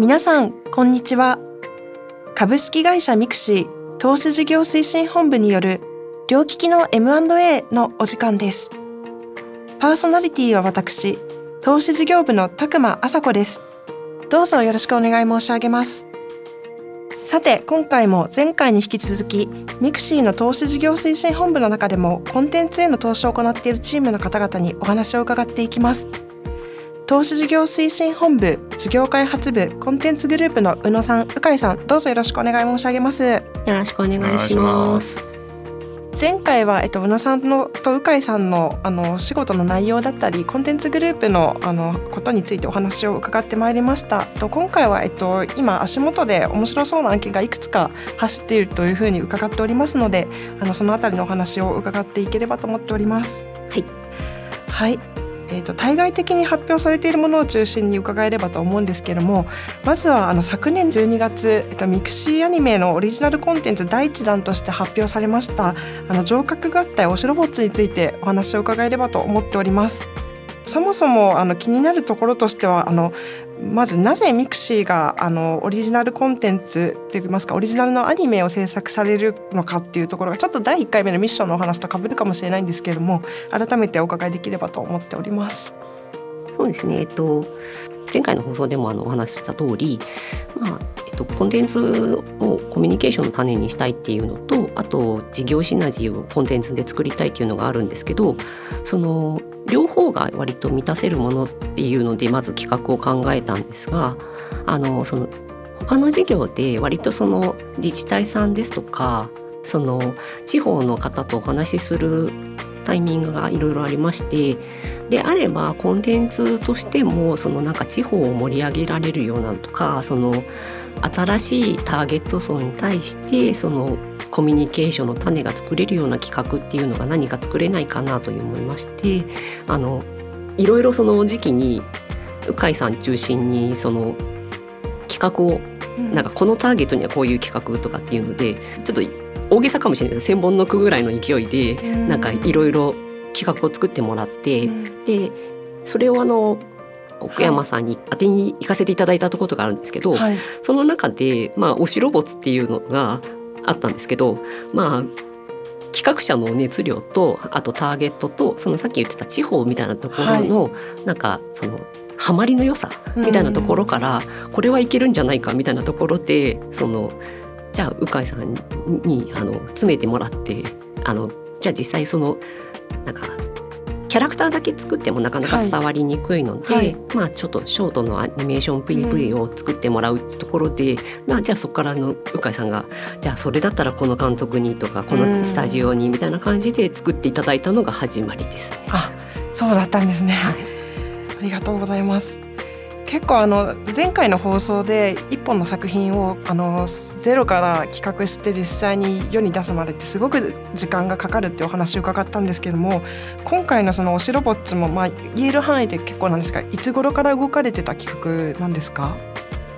皆さんこんにちは。株式会社ミクシー投資事業推進本部による両利きの M&A のお時間です。パーソナリティは私投資事業部の拓間麻子です。どうぞよろしくお願い申し上げます。さて今回も前回に引き続きミクシーの投資事業推進本部の中でもコンテンツへの投資を行っているチームの方々にお話を伺っていきます。投資事業推進本部事業開発部コンテンツグループの宇野さん、鵜飼さんどうぞよろしくお願い申し上げます。よろしくお願いします。前回は、えっと、宇野さんのと鵜飼さんのあの仕事の内容だったりコンテンツグループのあのことについてお話を伺ってまいりました。と今回は、えっと、今足元で面白そうな案件がいくつか走っているというふうに伺っておりますのであのそのあたりのお話を伺っていければと思っております。はい、はいえーと、対外的に発表されているものを中心に伺えればと思うんですけれどもまずはあの昨年12月、えーと、ミクシーアニメのオリジナルコンテンツ第1弾として発表されましたあの城郭合体オシロボッツについてお話を伺えればと思っております。そもそもあの気になるところとしてはあのまずなぜミクシーがあのオリジナルコンテンツといいますかオリジナルのアニメを制作されるのかっていうところがちょっと第1回目のミッションのお話とかぶるかもしれないんですけれども改めてお伺いできればと思っております。そうですね、えっと、前回の放送でもあのお話しした通り、まあえっと、コンテンツをコミュニケーションの種にしたいっていうのとあと事業シナジーをコンテンツで作りたいっていうのがあるんですけどそのが割と満たせるものっていうのでまず企画を考えたんですがあのその他の事業で割とその自治体さんですとかその地方の方とお話しするタイミングがいろいろありましてであればコンテンツとしてもそのなんか地方を盛り上げられるようなとかその新しいターゲット層に対してそのコミュニケーションの種が作れるような企画っていうのが何か作れないかなと思いましてあのいろいろその時期に鵜飼さん中心にその企画をなんかこのターゲットにはこういう企画とかっていうのでちょっと大げさかもしれないです。千本の句ぐらいの勢いでなんかいろいろ企画を作ってもらって、でそれをあの奥山さんに当てに行かせていただいたことがあるんですけど、はい、その中で、まあ、推しロボッツっていうのがあったんですけどまあ企画者の熱量とあとターゲットとそのさっき言ってた地方みたいなところの、はい、なんかそのハマりの良さみたいなところから、これはいけるんじゃないかみたいなところでそのじゃあ鵜飼さんにあの詰めてもらってあのじゃあ実際そのなんかキャラクターだけ作ってもなかなか伝わりにくいので、はいはい、まあちょっとショートのアニメーション PV を作ってもらうってところで、うん、まあじゃあそこからの鵜飼さんがじゃあそれだったらこの監督にとかこのスタジオにみたいな感じで作っていただいたのが始まりですね。あそうだったんですね、はい、ありがとうございます。結構あの前回の放送で一本の作品をあのゼロから企画して実際に世に出すまでってすごく時間がかかるってお話を伺ったんですけども今回のその推しロボッツもまあ言える範囲で結構なんですがいつ頃から動かれてた企画なんですか？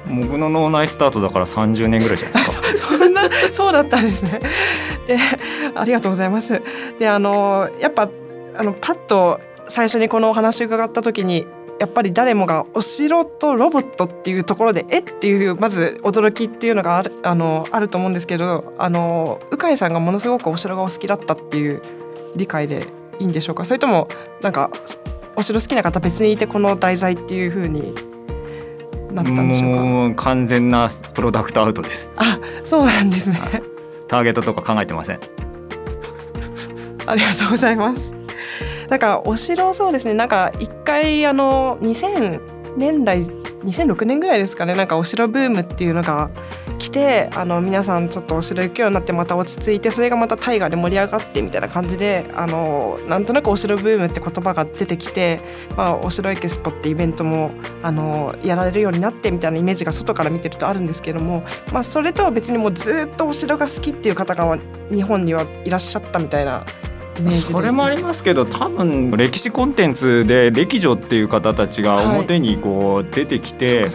僕の脳内スタートだから30年ぐらいじゃないですか。そんな そうだったんですね。でありがとうございます。であのやっぱあのパッと最初にこのお話を伺った時にやっぱり誰もがお城とロボットっていうところでえっていうまず驚きっていうのがあるあのあると思うんですけどあの鵜飼さんがものすごくお城がお好きだったっていう理解でいいんでしょうか？それともなんかお城好きな方別にいてこの題材っていうふうになったんでしょうか？完全なプロダクトアウトです。あそうなんですね。ターゲットとか考えてません。ありがとうございますなんかお城そうですね。なんか一回あの2000年代2006年ぐらいですかね。なんかお城ブームっていうのが来てあの皆さんちょっとお城行くようになってまた落ち着いてそれがまた大河で盛り上がってみたいな感じであのなんとなくお城ブームって言葉が出てきて、まあ、お城エキスポってイベントもあのやられるようになってみたいなイメージが外から見てるとあるんですけども、まあ、それとは別にもうずっとお城が好きっていう方が日本にはいらっしゃったみたいなそれもありますけど多分歴史コンテンツで歴女っていう方たちが表にこう出てきて、はい、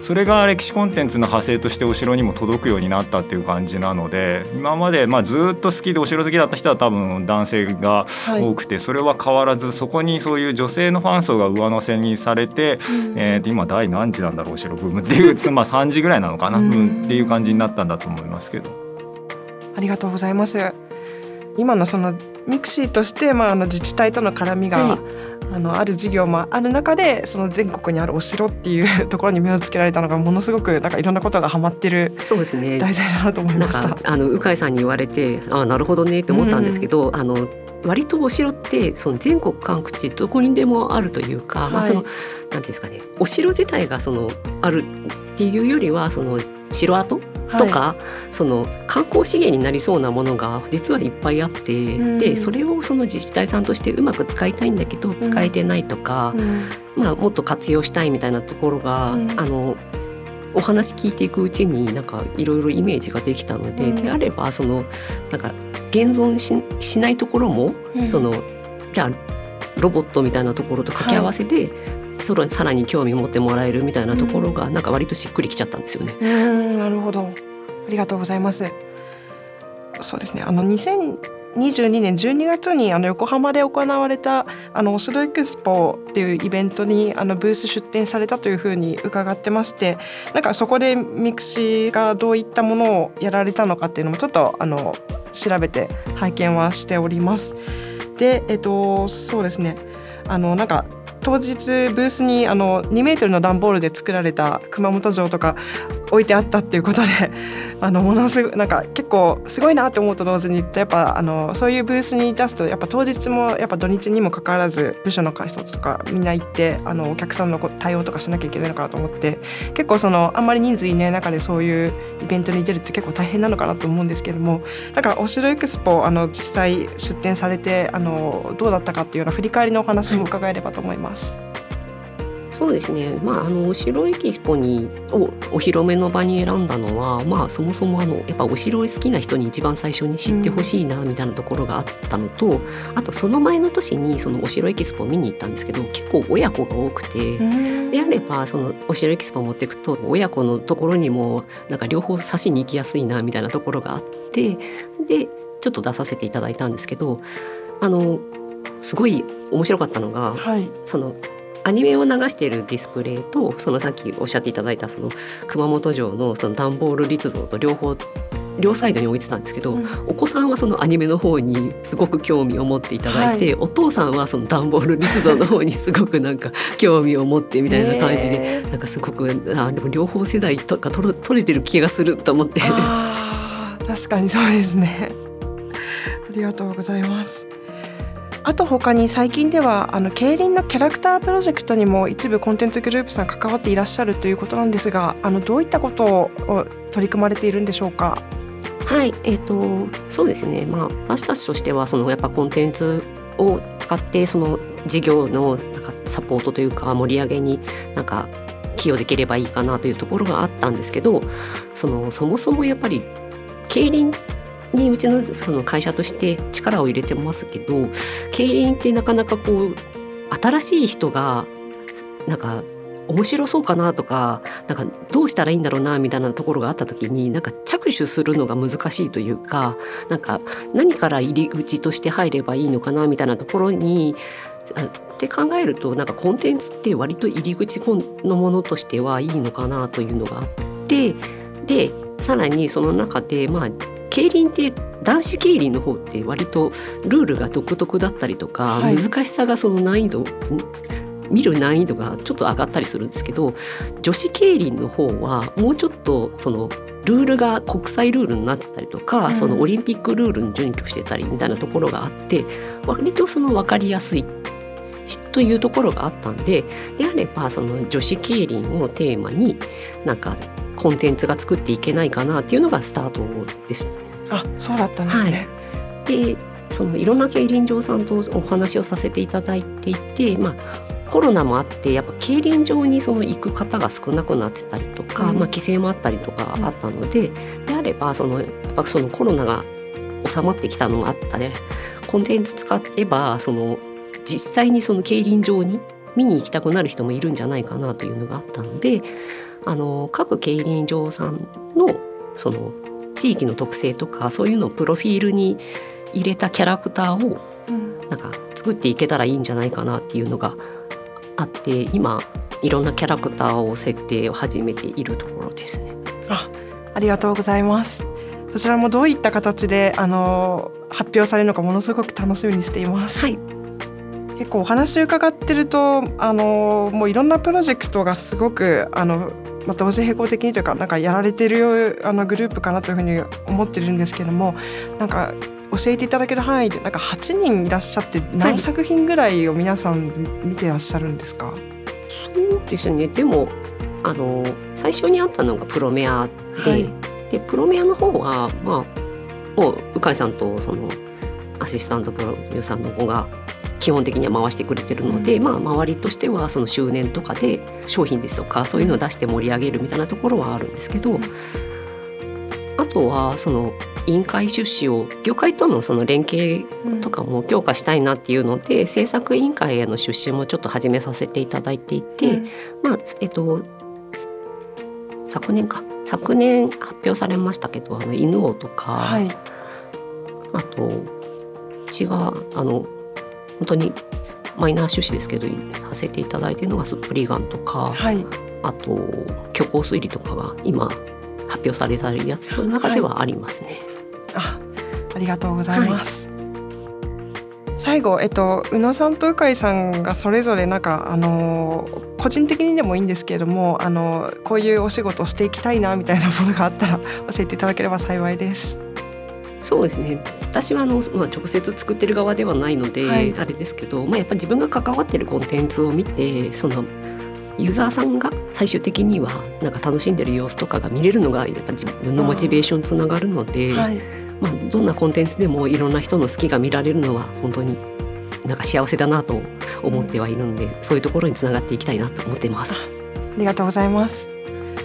それが歴史コンテンツの派生としてお城にも届くようになったっていう感じなので今までまあずっと好きでお城好きだった人は多分男性が多くて、それは変わらずそこにそういう女性のファン層が上乗せにされて、えー、今第何次なんだろうお城ブームっていう まあ3次ぐらいなのかな、うん、っていう感じになったんだと思いますけど。ありがとうございます。今のそのミクシーとして、まあ、あの自治体との絡みが、はい、あのある事業もある中でその全国にあるお城っていうところに目をつけられたのがものすごくなんかいろんなことがはまってるそうですね。題材だなと思いました。あの鵜飼さんに言われてあなるほどねって思ったんですけど、うん、あの割とお城ってその全国各地どこにでもあるというか、はい、まあそのなんですかねお城自体がそのあるっていうよりはその城跡とか、はい、その観光資源になりそうなものが実はいっぱいあって、うん、でそれをその自治体さんとしてうまく使いたいんだけど使えてないとか、うん、まあ、もっと活用したいみたいなところが、うん、あのお話聞いていくうちになんかいろいろイメージができたので、であればそのなんか現存ししないところも、そのじゃあロボットみたいなところと掛け合わせて、それさらに興味を持ってもらえるみたいなところが、なんか割としっくりきちゃったんですよね。うんなるほどありがとうございますそうですねあの2022年12月にあの横浜で行われたあのお城EXPO っていうイベントにあのブース出展されたというふうに伺ってましてなんかそこでミクシーがどういったものをやられたのかっていうのもちょっとあの調べて拝見はしております。でえっとそうですねあのなんか当日ブースにあの2メートルの段ボールで作られた熊本城とか置いてあったっていうことで あのものすごいなんか結構すごいなって思うと同時にやっぱあのそういうブースに出すとやっぱ当日もやっぱ土日にもかかわらず部署の人とかみんな行ってあのお客さんの対応とかしなきゃいけないのかなと思って結構そのあんまり人数いない中でそういうイベントに出るって結構大変なのかなと思うんですけどもなんかお城エクスポあの実際出展されてあのどうだったかっていうような振り返りのお話も伺えればと思います。そうですね、まあ、あのお城エキスポにをお披露目の場に選んだのは、まあ、そもそもあのやっぱお城好きな人に一番最初に知ってほしいなみたいなところがあったのと、うん、あとその前の年にそのお城エキスポを見に行ったんですけど結構親子が多くて、うん、であればそのお城エキスポを持っていくと親子のところにもなんか両方差しに行きやすいなみたいなところがあってでちょっと出させていただいたんですけどあのすごい面白かったのが、はい、そのアニメを流しているディスプレイとそのさっきおっしゃっていただいたその熊本城のその段ボール立像と両方両サイドに置いてたんですけど、うん、お子さんはそのアニメの方にすごく興味を持っていただいて、はい、お父さんはその段ボール立像の方にすごくなんか 興味を持ってみたいな感じで、なんかすごくあでも両方世代とか取れてる気がすると思って。確かにそうですね。ありがとうございますあと他に最近ではあの競輪のキャラクタープロジェクトにも一部コンテンツグループさん関わっていらっしゃるということなんですがあのどういったことを取り組まれているんでしょうか？はい、えーと、そうですね、まあ、私たちとしてはそのやっぱコンテンツを使ってその事業のなんかサポートというか盛り上げになんか寄与できればいいかなというところがあったんですけどそのそもそもやっぱり競輪にうちのその会社として力を入れてますけど競輪ってなかなかこう新しい人がなんか面白そうかなとかなんかどうしたらいいんだろうなみたいなところがあった時になんか着手するのが難しいというかなんか何から入り口として入ればいいのかなみたいなところにって考えるとなんかコンテンツって割と入り口のものとしてはいいのかなというのがあってでさらにその中でまあ競輪って男子競輪の方って割とルールが独特だったりとか、はい、難しさがその難易度見る難易度がちょっと上がったりするんですけど女子競輪の方はもうちょっとそのルールが国際ルールになってたりとか、うん、そのオリンピックルールに準拠してたりみたいなところがあって割とその分かりやすいというところがあったんでであればその女子競輪をテーマになんかコンテンツが作っていけないかなっていうのがスタートです。あそうだったんですね。はい、でそのいろんな競輪場さんとお話をさせていただいていて、まあ、コロナもあってやっぱ競輪場にその行く方が少なくなってたりとか、うん、まあ、規制もあったりとかあったので、うん、であればそのやっぱそのコロナが収まってきたのもあったでコンテンツ使えばその実際にその競輪場に見に行きたくなる人もいるんじゃないかなというのがあったのであの各競輪場さんのその地域の特性とかそういうのをプロフィールに入れたキャラクターをなんか作っていけたらいいんじゃないかなっていうのがあって今いろんなキャラクターを設定を始めているところですね。あありがとうございますそちらもどういった形であの発表されるのかものすごく楽しみにしています。はい結構お話伺ってるとあのもういろんなプロジェクトがすごくあのまあ、同時並行的にというかなんかやられてるあのグループかなというふうに思ってるんですけどもなんか教えていただける範囲でなんか8人いらっしゃって何作品ぐらいを皆さん見てらっしゃるんですか、はい、そうですね。でもあの最初にあったのがプロメアではい、でプロメアの方はまあもう鵜飼さんとそのアシスタントプロデューサーの子が基本的には回してくれてるので、まあ、周りとしてはその周年とかで商品ですとかそういうのを出して盛り上げるみたいなところはあるんですけどあとはその委員会出資を業界とのその連携とかも強化したいなっていうので、制作委員会への出資もちょっと始めさせていただいていて、まあえっと昨年か。昨年発表されましたけどあの犬王とか、はい、あと違うあの本当にマイナー趣旨ですけどさせていただいているのがスプリガンとか、はい、あと虚構推理とかが今発表されたやつの中ではありますね。はい、あありがとうございます。はい、最後、えっと、宇野さんと鵜飼さんがそれぞれなんかあの個人的にでもいいんですけれどもあのこういうお仕事をしていきたいなみたいなものがあったら教えていただければ幸いです。そうですね。私はあの、まあ、直接作ってる側ではないので、はい、あれですけど、まあ、やっぱり自分が関わってるコンテンツを見てそのユーザーさんが最終的にはなんか楽しんでる様子とかが見れるのがやっぱ自分のモチベーションにつながるので、はい、まあ、どんなコンテンツでもいろんな人の好きが見られるのは本当になんか幸せだなと思ってはいるんで、そういうところにつながっていきたいなと思ってます。ありがとうございます。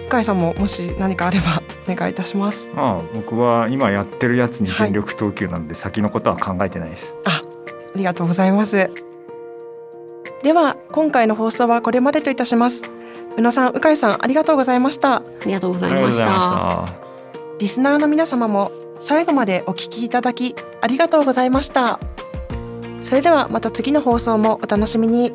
深井さんももし何かあればお願いいたします。ああ僕は今やってるやつに全力投球なので、はい、先のことは考えてないです。あ、ありがとうございます。では今回の放送はこれまでといたします。宇野さん、鵜飼さんありがとうございました。ありがとうございました。リスナーの皆様も最後までお聞きいただきありがとうございました。それではまた次の放送もお楽しみに